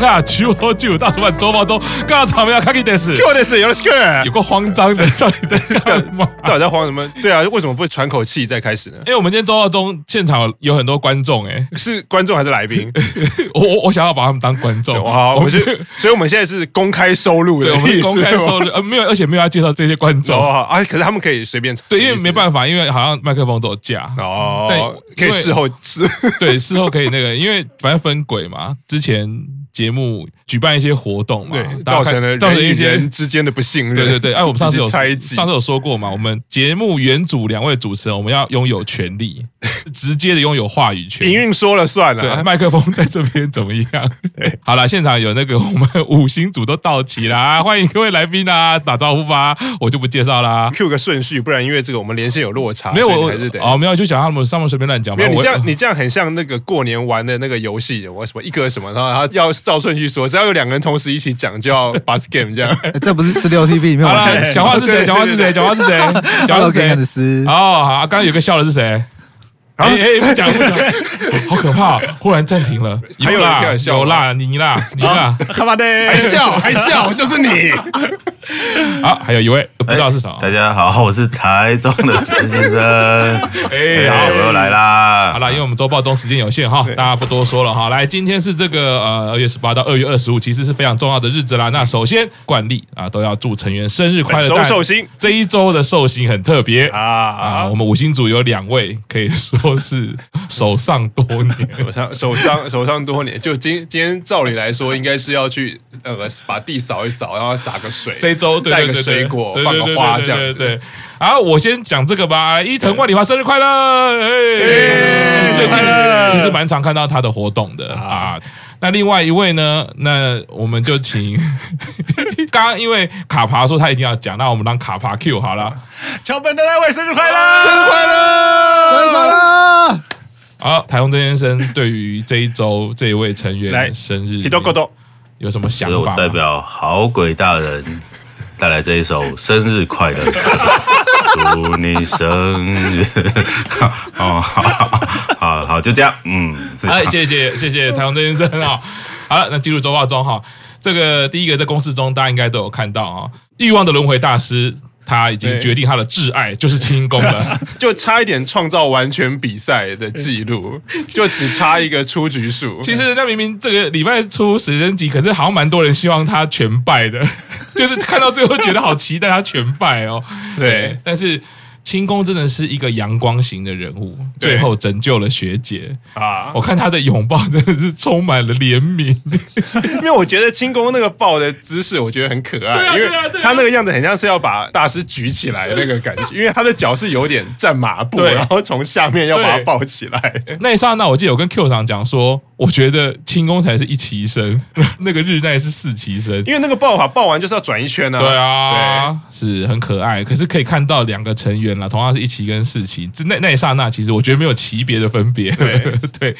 看啊，九号九大出版周报中，刚刚场面要看给电视，给我电视有点有个慌张的，到底在干嘛？到底在慌什么？对啊，为什么不会喘口气再开始呢？因为我们今天周报中现场有很多观众，哎，是观众还是来宾？我我我想要把他们当观众，好，我们就，所以我们现在是公开收录的，对，我们公开收录，呃，没有，而且没有要介绍这些观众，好，啊，可是他们可以随便，对，因为没办法，因为好像麦克风都有架，哦，对，可以事后吃，对，事后可以那个，因为反正分轨嘛，之前。节目举办一些活动嘛，对，造成了造成一些人之间的不信任。对对对，哎，我们上次有 猜忌，上次有说过嘛，我们节目原主两位主持人，我们要拥有权利，直接的拥有话语权。营运说了算了，对，麦克风在这边怎么样？对，好了，现场有那个我们五星组都到齐啦，欢迎各位来宾啊，打招呼吧，我就不介绍啦，Q 个顺序，不然因为这个我们连线有落差。没有，我还是得哦，没有，就讲他们上面随便乱讲。没有，你这样你这样很像那个过年玩的那个游戏，我什么一个什么，然后他要照顺序说，只要。有两个人同时一起讲，就要 bus game 这样。这不是十六 TV 里面玩的。讲话是谁？讲话是谁？讲话是谁？讲话是谁？哦，好，刚刚有个笑的是谁？哎哎，不讲不讲，好可怕！忽然暂停了，有啦有啦，你啦你啦，干嘛的？还笑还笑，就是你。好，还有一位不知道是啥。大家好，我是台中的陈先生。哎，好，我又来啦。好了，因为我们周报中时间有限哈，大家不多说了哈。来，今天是这个呃二月十八到二月二十五，其实是非常重要的日子啦。那首先惯例啊，都要祝成员生日快乐。周寿星这一周的寿星很特别啊啊，我们五星组有两位可以说。都是守上多年，手上手上手上多年。就今今天照理来说，应该是要去呃把地扫一扫，然后洒个水，这周带个水果，放个花这样子。对，好，我先讲这个吧。伊藤万里花生日快乐！哎最近其实蛮常看到他的活动的啊。那另外一位呢？那我们就请 刚刚因为卡爬说他一定要讲，那我们让卡爬 Q 好了。桥本的那位生日快乐！生日快乐！生日快乐！好，台风曾先生对于这一周这一位成员生日有什么想法？我代表好鬼大人带来这一首生日快乐，祝你生日！哦，好好好，就这样，嗯，哎，谢谢谢谢台中曾先生啊。好了，那进入周报中哈，这个第一个在公式中大家应该都有看到啊，欲望的轮回大师。他已经决定他的挚爱就是轻功了，就差一点创造完全比赛的记录，就只差一个出局数。其实人家明明这个礼拜出十人集，可是好像蛮多人希望他全败的，就是看到最后觉得好期待他全败哦。对，但是。清宫真的是一个阳光型的人物，最后拯救了学姐啊！我看他的拥抱真的是充满了怜悯，因为我觉得清宫那个抱的姿势，我觉得很可爱，因为他那个样子很像是要把大师举起来的那个感觉，因为他的脚是有点站马步，然后从下面要把他抱起来。那一刹那，我记得我跟 Q 长讲说，我觉得轻功才是一期生，那个日奈是四期生，因为那个抱法抱完就是要转一圈呢。对啊，是很可爱，可是可以看到两个成员。同样是一期跟四期，那那一刹那，其实我觉得没有级别的分别。对，对，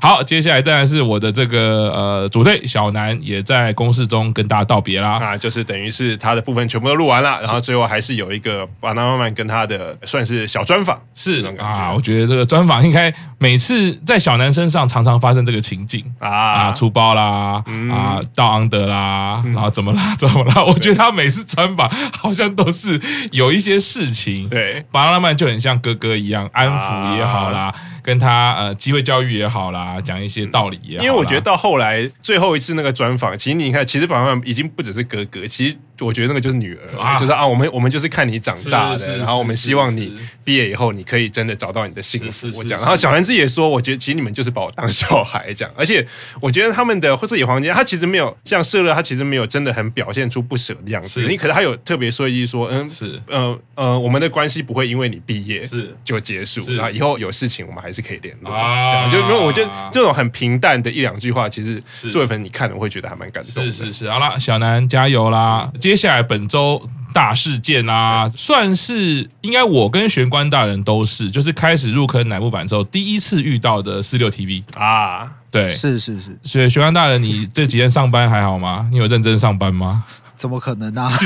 好，接下来当然是我的这个呃组队小南也在公示中跟大家道别啦。啊，就是等于是他的部分全部都录完了，然后最后还是有一个巴拿马曼跟他的算是小专访，是啊，我觉得这个专访应该每次在小南身上常常发生这个情景啊。啊，出包啦啊，到昂德啦，然后怎么啦 怎么啦，我觉得他每次专访好像都是有一些事情对。巴拉曼就很像哥哥一样，安抚也好啦，跟他呃机会教育也好啦，讲一些道理也好。因为我觉得到后来最后一次那个专访，其实你看，其实巴拉曼已经不只是哥哥，其实。我觉得那个就是女儿，啊、就是啊，我们我们就是看你长大的，然后我们希望你毕业以后，你可以真的找到你的幸福。我讲，然后小兰子也说，我觉得其实你们就是把我当小孩这样，而且我觉得他们的自己房间，他其实没有像社乐，他其实没有真的很表现出不舍的样子。你可能他有特别说一句说，嗯，是，呃呃，我们的关系不会因为你毕业是就结束，然后以后有事情我们还是可以联络。啊，这样就因为我觉得这种很平淡的一两句话，其实作为粉你看了会觉得还蛮感动。是是是，好了，小南加油啦！接下来本周大事件啊，算是应该我跟玄关大人都是，就是开始入坑乃木坂之后第一次遇到的四六 TV 啊，对，是是是，所以玄关大人，你这几天上班还好吗？你有认真上班吗？怎么可能啊？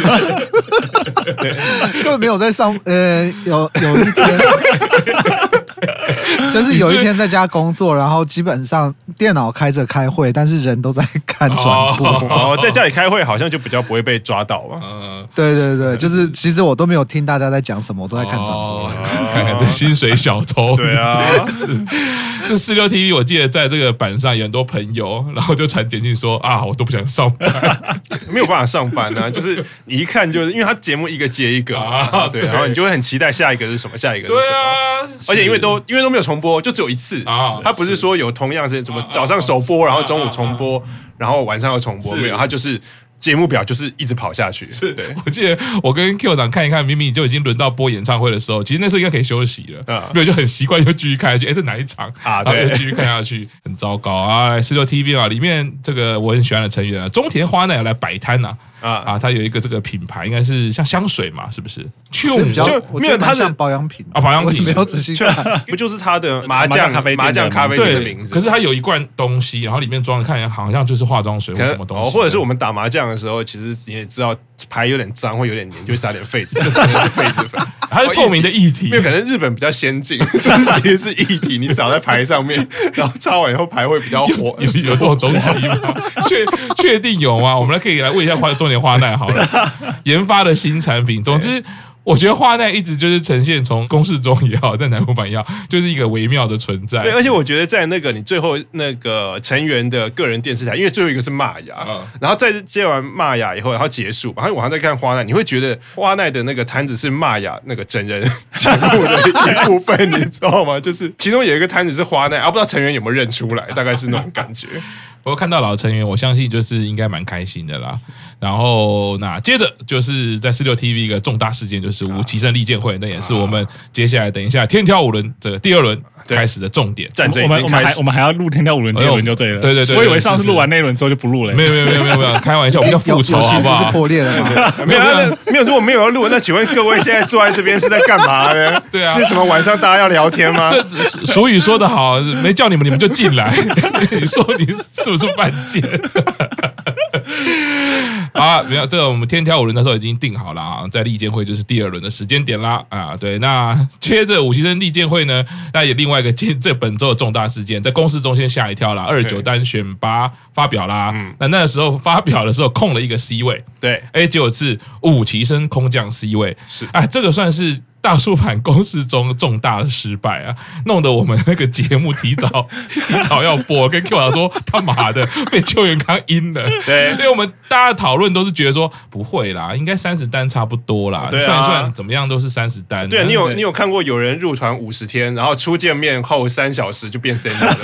根本没有在上，呃，有有一天，就是有一天在家工作，然后基本上电脑开着开会，但是人都在看转播。哦，在家里开会好像就比较不会被抓到吧？嗯，对对对，就是其实我都没有听大家在讲什么，我都在看转播。看看这薪水小偷。对啊，这四六 TV，我记得在这个版上有很多朋友，然后就传简讯说啊，我都不想上班，没有办法上班啊，就是你一看就是因为他节目一个接一个啊，对，然后你就会很期待下一个是什么，下一个是什么，而且因为都因为都没有重播，就只有一次。啊，他不是说有同样是什么早上首播，然后中午重播，然后晚上又重播，没有，他就是。节目表就是一直跑下去。是，对，我记得我跟 Q 长看一看，明明就已经轮到播演唱会的时候，其实那时候应该可以休息了，嗯，没有就很习惯，就继续看下去。哎，这哪一场啊？对，继续看下去，很糟糕啊！来 四六 TV 啊，里面这个我很喜欢的成员啊，中田花奈来摆摊呐。啊啊，它有一个这个品牌，应该是像香水嘛，是不是？就没有它的保养品啊，保养品 没有仔细看，不就是它的麻将咖啡麻将咖啡店的名字？可是它有一罐东西，然后里面装的看起来好像就是化妆水或什么东西，或者是我们打麻将的时候，其实你也知道牌有点脏会有点黏，就会撒点痱子，这是痱子粉，它是透明的液体，因为可能日本比较先进，就是其实是液体，你撒在牌上面，然后擦完以后牌会比较活，有有这种东西吗？确确定有吗？我们来可以来问一下花多年花奈好了。研发的新产品，总之，我觉得花奈一直就是呈现从公式中也好，在乃木坂也好，就是一个微妙的存在。对，而且我觉得在那个你最后那个成员的个人电视台，因为最后一个是玛雅，嗯、然后在接完玛雅以后，然后结束，然后晚上再看花奈，你会觉得花奈的那个摊子是玛雅那个真人 节目的一部分，你知道吗？就是其中有一个摊子是花奈，而、啊、不知道成员有没有认出来，大概是那种感觉。不过看到老成员，我相信就是应该蛮开心的啦。然后那接着就是在四六 TV 一个重大事件，就是五期生力荐会，那也是我们接下来等一下天挑五轮这个第二轮开始的重点战争。我们我们还我们还要录天挑五轮第二轮就对了。对对对，我以为上次录完那一轮之后就不录了。没有没有没有没有没有，开玩笑，我们要复仇好不好？破裂了吗？没有没有，如果没有要录，那请问各位现在坐在这边是在干嘛呢？对啊，是什么晚上大家要聊天吗？这俗语说的好，没叫你们你们就进来。你说你是不是犯贱？啊，没有这个，我们天挑五轮的时候已经定好了啊，在利剑会就是第二轮的时间点啦。啊，对，那接着五期生利剑会呢，那也另外一个今这本周的重大事件，在公司中先吓一跳啦，二九单选拔发表啦，嗯，那那个时候发表的时候空了一个 C 位，对，哎，结果是五期生空降 C 位，是，哎，这个算是。大叔版公式中重大的失败啊，弄得我们那个节目提早 提早要播，跟 Q 老说他妈的被邱元康阴了。对，因为我们大家讨论都是觉得说不会啦，应该三十单差不多啦，算一算怎么样都是三十单。对，你有你有看过有人入团五十天，然后初见面后三小时就变 senior 了，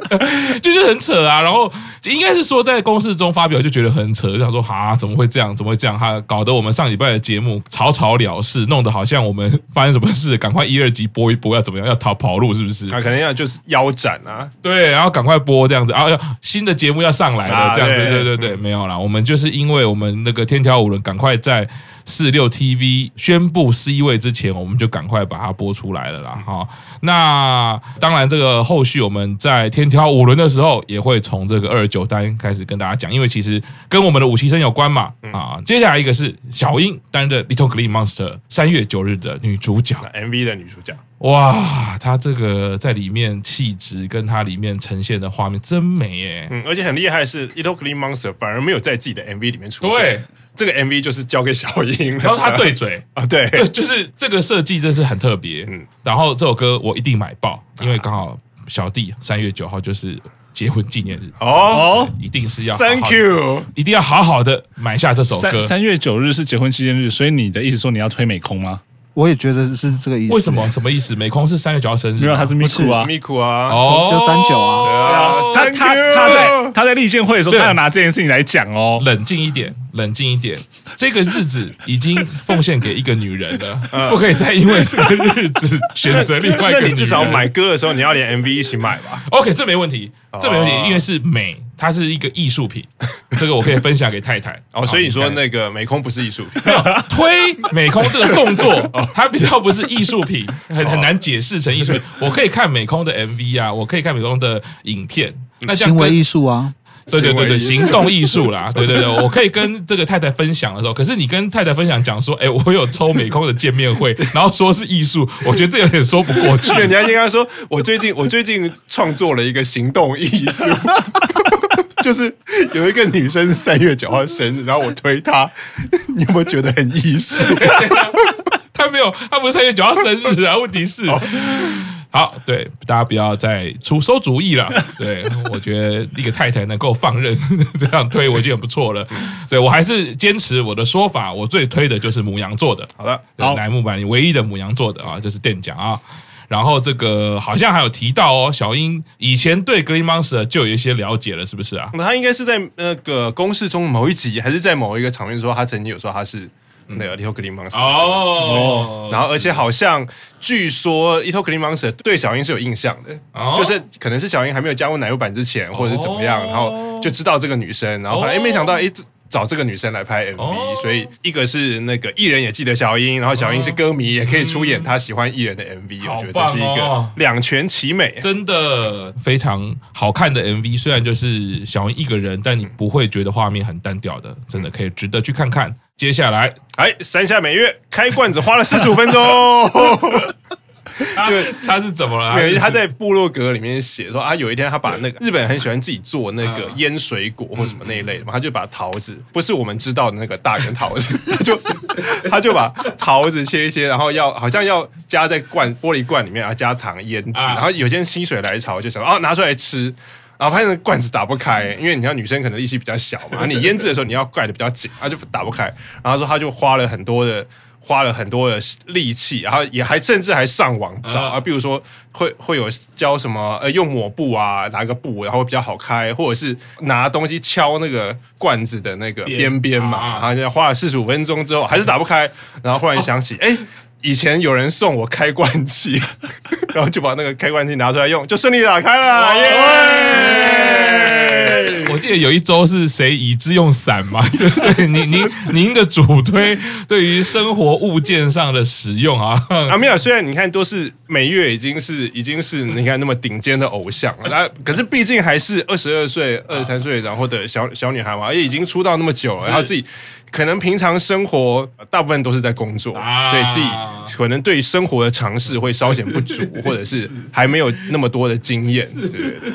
就是很扯啊。然后应该是说在公式中发表就觉得很扯，就想说啊怎么会这样？怎么会这样？他搞得我们上礼拜的节目草草了事。弄得好像我们发生什么事，赶快一二集播一播，要怎么样？要逃跑路是不是？啊，可能要就是腰斩啊，对，然后赶快播这样子，然后要新的节目要上来了，这样子，对对对对，没有啦，我们就是因为我们那个天条五轮，赶快在。四六 TV 宣布 C 位之前，我们就赶快把它播出来了啦！哈，那当然，这个后续我们在天挑五轮的时候，也会从这个二十九单开始跟大家讲，因为其实跟我们的五期生有关嘛。啊，接下来一个是小樱担任 Little Green Monster 三月九日的女主角，MV 的女主角。哇，他这个在里面气质跟他里面呈现的画面真美耶！嗯，而且很厉害的是 Green Monster 反而没有在自己的 MV 里面出现。对，这个 MV 就是交给小英，然后他对嘴 啊，对对，就是这个设计真是很特别。嗯，然后这首歌我一定买爆，因为刚好小弟三月九号就是结婚纪念日哦，一定是要 Thank you，一定要好好的买下这首歌。三月九日是结婚纪念日，所以你的意思说你要推美空吗？我也觉得是这个意思。为什么？什么意思？美空是三月九号生日，因为，他是咪库啊，咪库啊，哦，就三九啊。对啊，他他他在他在立荐会的时候，他要拿这件事情来讲哦。冷静一点，冷静一点。这个日子已经奉献给一个女人了，不可以再因为这个日子选择另外一个。那你至少买歌的时候，你要连 MV 一起买吧？OK，这没问题，这没问题，因为是美。它是一个艺术品，这个我可以分享给太太。哦，所以你说那个美空不是艺术品？没有推美空这个动作，它比较不是艺术品，很很难解释成艺术品。我可以看美空的 MV 啊，我可以看美空的影片。那行为艺术啊，对对对对，行动艺术啦，对对对，我可以跟这个太太分享的时候，可是你跟太太分享讲说，哎，我有抽美空的见面会，然后说是艺术，我觉得这有点说不过去。人家应该说，我最近我最近创作了一个行动艺术，就是有一个女生三月九号生日，然后我推她，你有没有觉得很艺术？她没有，她不是三月九号生日啊，问题是。好，对大家不要再出馊主意了。对，我觉得一个太太能够放任 这样推，我已经很不错了。对，我还是坚持我的说法，我最推的就是母羊座的。好了，乃木板里唯一的母羊座的啊，就是店长啊。然后这个好像还有提到哦，小英以前对 Green Monster 就有一些了解了，是不是啊？那他应该是在那个公式中某一集，还是在某一个场面说他曾经有说他是。那个 Little Green Monster 哦，然后而且好像据说 Little Green Monster 对小英是有印象的，就是可能是小英还没有加入奶油版之前，或者是怎么样，然后就知道这个女生，然后反正哎没想到哎找这个女生来拍 MV，所以一个是那个艺人也记得小英，然后小英是歌迷也可以出演她喜欢艺人的 MV，我觉得这是一个两全其美，真的非常好看的 MV。虽然就是小英一个人，但你不会觉得画面很单调的，真的可以值得去看看。接下来，哎，山下美月开罐子花了四十五分钟。对，他是怎么了？没有他在部落格里面写说啊，有一天他把那个日本人很喜欢自己做那个腌水果或什么那一类的嘛，他就把桃子，不是我们知道的那个大圆桃子，他就 他就把桃子切一切，然后要好像要加在罐玻璃罐里面，然后加糖腌制，然后有些人心血来潮就想啊拿出来吃。然后发现罐子打不开，因为你知道女生可能力气比较小嘛，你腌制的时候你要盖的比较紧，然后就打不开。然后说他就花了很多的花了很多的力气，然后也还甚至还上网找啊，比如说会会有教什么呃用抹布啊拿个布然后会比较好开，或者是拿东西敲那个罐子的那个边边嘛，然后就花了四十五分钟之后还是打不开，然后忽然想起哎。以前有人送我开罐器，然后就把那个开罐器拿出来用，就顺利打开了。耶！我记得有一周是谁以之用伞嘛？就是您您您的主推对于生活物件上的使用啊。啊，没有，虽然你看都是每月已经是已经是你看那么顶尖的偶像了，那可是毕竟还是二十二岁、二十三岁然后的小小女孩嘛，而且已经出道那么久了，然后自己。可能平常生活大部分都是在工作，啊、所以自己可能对生活的尝试会稍显不足，或者是还没有那么多的经验，对对对，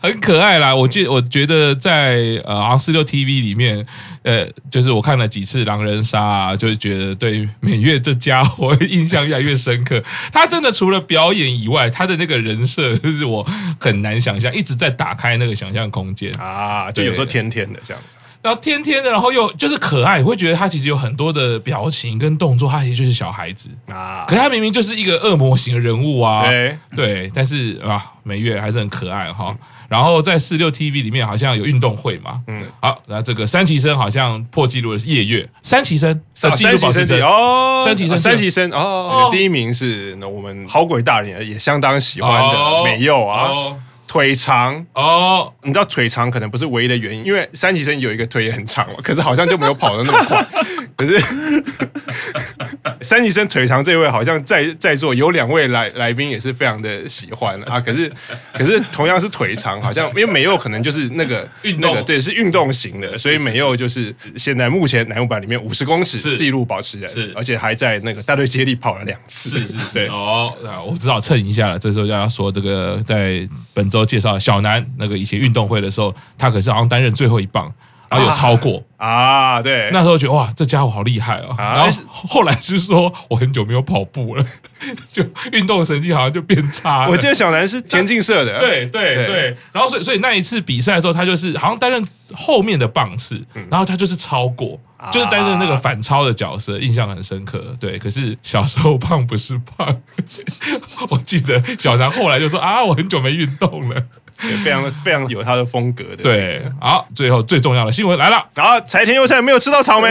很可爱啦。我觉我觉得在呃 on46 TV 里面，呃，就是我看了几次狼人杀，啊，就是觉得对美月这家伙印象越来越深刻。他真的除了表演以外，他的那个人设就是我很难想象，一直在打开那个想象空间啊，就有时候甜甜的这样子。然后天天的，然后又就是可爱，会觉得他其实有很多的表情跟动作，他其实就是小孩子。啊。可是他明明就是一个恶魔型的人物啊，对，对，但是啊，美月还是很可爱哈。然后在四六 TV 里面好像有运动会嘛，嗯，好，那这个三期生好像破纪录的是夜月，三期生，三期生哦，三期生，三期生哦，第一名是那我们好鬼大人也相当喜欢的美柚啊。腿长。哦，你知道腿长可能不是唯一的原因，因为三级生有一个腿也很长嘛，可是好像就没有跑的那么快。可是三级生腿长这位好像在在座有两位来来宾也是非常的喜欢啊。可是可是同样是腿长，好像因为美柚可能就是那个运动，那个对，是运动型的，所以美柚就是现在目前男木坂里面五十公尺纪录保持人，是。而且还在那个大队接力跑了两次，是是是。哦，我只好蹭一下了。这时候就要说这个在本周都介绍小南那个以前运动会的时候，他可是好像担任最后一棒。然后有超过啊，啊，对，那时候觉得哇，这家伙好厉害哦。啊、然后后来是说我很久没有跑步了，就运动神经好像就变差了。我记得小南是田径社的，对对对，对。然后所以所以那一次比赛的时候，他就是好像担任后面的棒次，然后他就是超过，嗯、就是担任那个反超的角色，印象很深刻。对，可是小时候胖不是胖，我记得小南后来就说啊，我很久没运动了。非常非常有他的风格的。对，好，最后最重要的新闻来了。然后柴田优菜没有吃到草莓，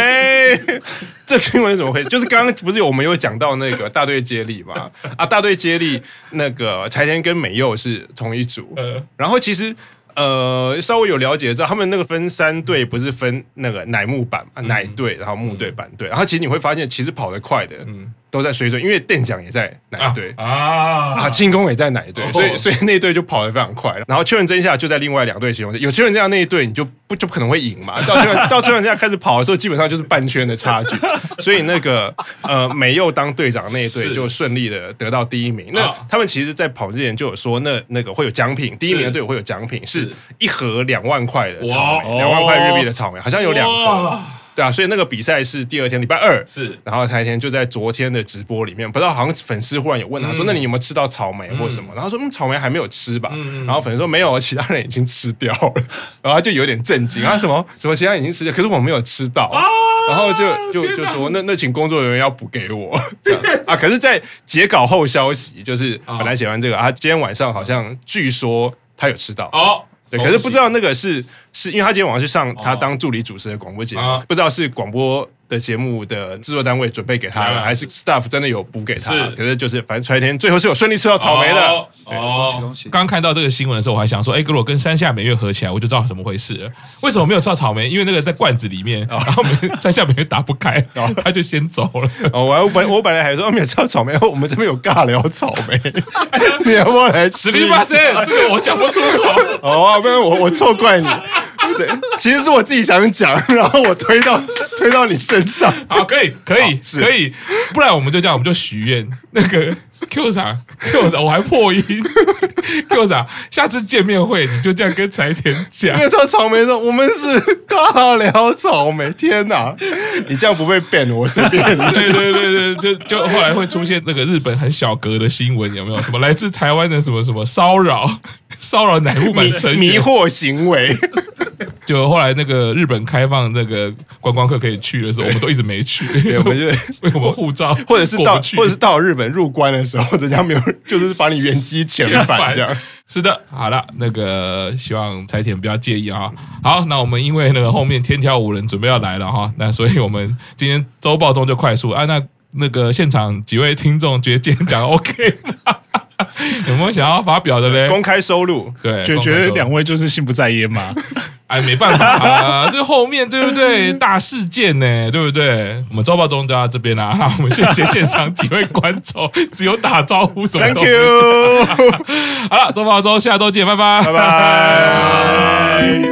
这新闻怎么回事？就是刚刚不是我们有讲到那个大队接力嘛？啊，大队接力那个柴田跟美佑是同一组。然后其实呃稍微有了解知道，他们那个分三队不是分那个乃木板嘛，乃队，然后木队、板队。然后其实你会发现，其实跑得快的，嗯，都在水准，因为店长也在哪一队啊啊，庆功也在哪一队，所以所以那一队就跑得非常快。然后秋元真下就在另外两队其中，有秋元真下那一队，你就不就不可能会赢嘛。到秋元 到秋元真下开始跑的时候，基本上就是半圈的差距。所以那个呃美佑当队长那一队就顺利的得到第一名。那他们其实，在跑之前就有说，那那个会有奖品，第一名的队伍会有奖品，是一盒两万块的草莓，两万块日币的草莓，好像有两盒。对啊，所以那个比赛是第二天，礼拜二是，然后那天就在昨天的直播里面，不知道好像粉丝忽然有问他说：“那你有没有吃到草莓或什么？”然后说：“嗯，草莓还没有吃吧。”然后粉丝说：“没有，其他人已经吃掉了。”然后就有点震惊啊，什么什么其他人已经吃掉，可是我没有吃到。然后就就就说：“那那请工作人员要补给我 这样啊。”可是，在截稿后消息就是本来写完这个啊，今天晚上好像据说他有吃到哦。对，可是不知道那个是是因为他今天晚上去上他当助理主持的广播节目，哦、不知道是广播的节目的制作单位准备给他的，还是 staff 真的有补给他？是，可是就是反正柴田最后是有顺利吃到草莓的。哦，哦刚看到这个新闻的时候，我还想说，哎，如果跟山下美月合起来，我就知道怎么回事了。为什么没有吃到草莓？因为那个在罐子里面，然后山下美月打不开，他就先走了。哦，我本我本来还说没有吃到草莓，我们这边有尬聊草莓，你要不要来吃？实力发现，这个我讲不出口。哦，不然我我错怪你。对，其实是我自己想讲，然后我推到推到你身上。好，可以，可以，是可以，不然我们就这样，我们就许愿那个。Q 啥，Q 啥，我还破音。Q 啥，下次见面会你就这样跟柴田讲。没有吃草莓说，我们是尬聊草莓。天哪，你这样不被 ban，我随便。对对对对，就就后来会出现那个日本很小格的新闻，有没有？什么来自台湾的什么什么骚扰，骚扰乃木坂成员迷惑行为。就后来那个日本开放那个观光客可以去的时候，我们都一直没去。对，我们就 为我们护照，或者是到或者是到日本入关的时候，人家没有，就是把你原机遣返这样。是的，好了，那个希望柴田不要介意啊。好，那我们因为那个后面天挑五人准备要来了哈，那所以我们今天周报中就快速啊。那那个现场几位听众觉得今天讲 OK 吗？有没有想要发表的嘞？公开收入，对，就觉得两位就是心不在焉嘛。哎，没办法啊，这后面对不对？大事件呢，对不对？我们周报中都要这边啦。我们谢谢现场几位观众，只有打招呼什么。Thank you。好了，周报中下周见，拜拜，拜拜。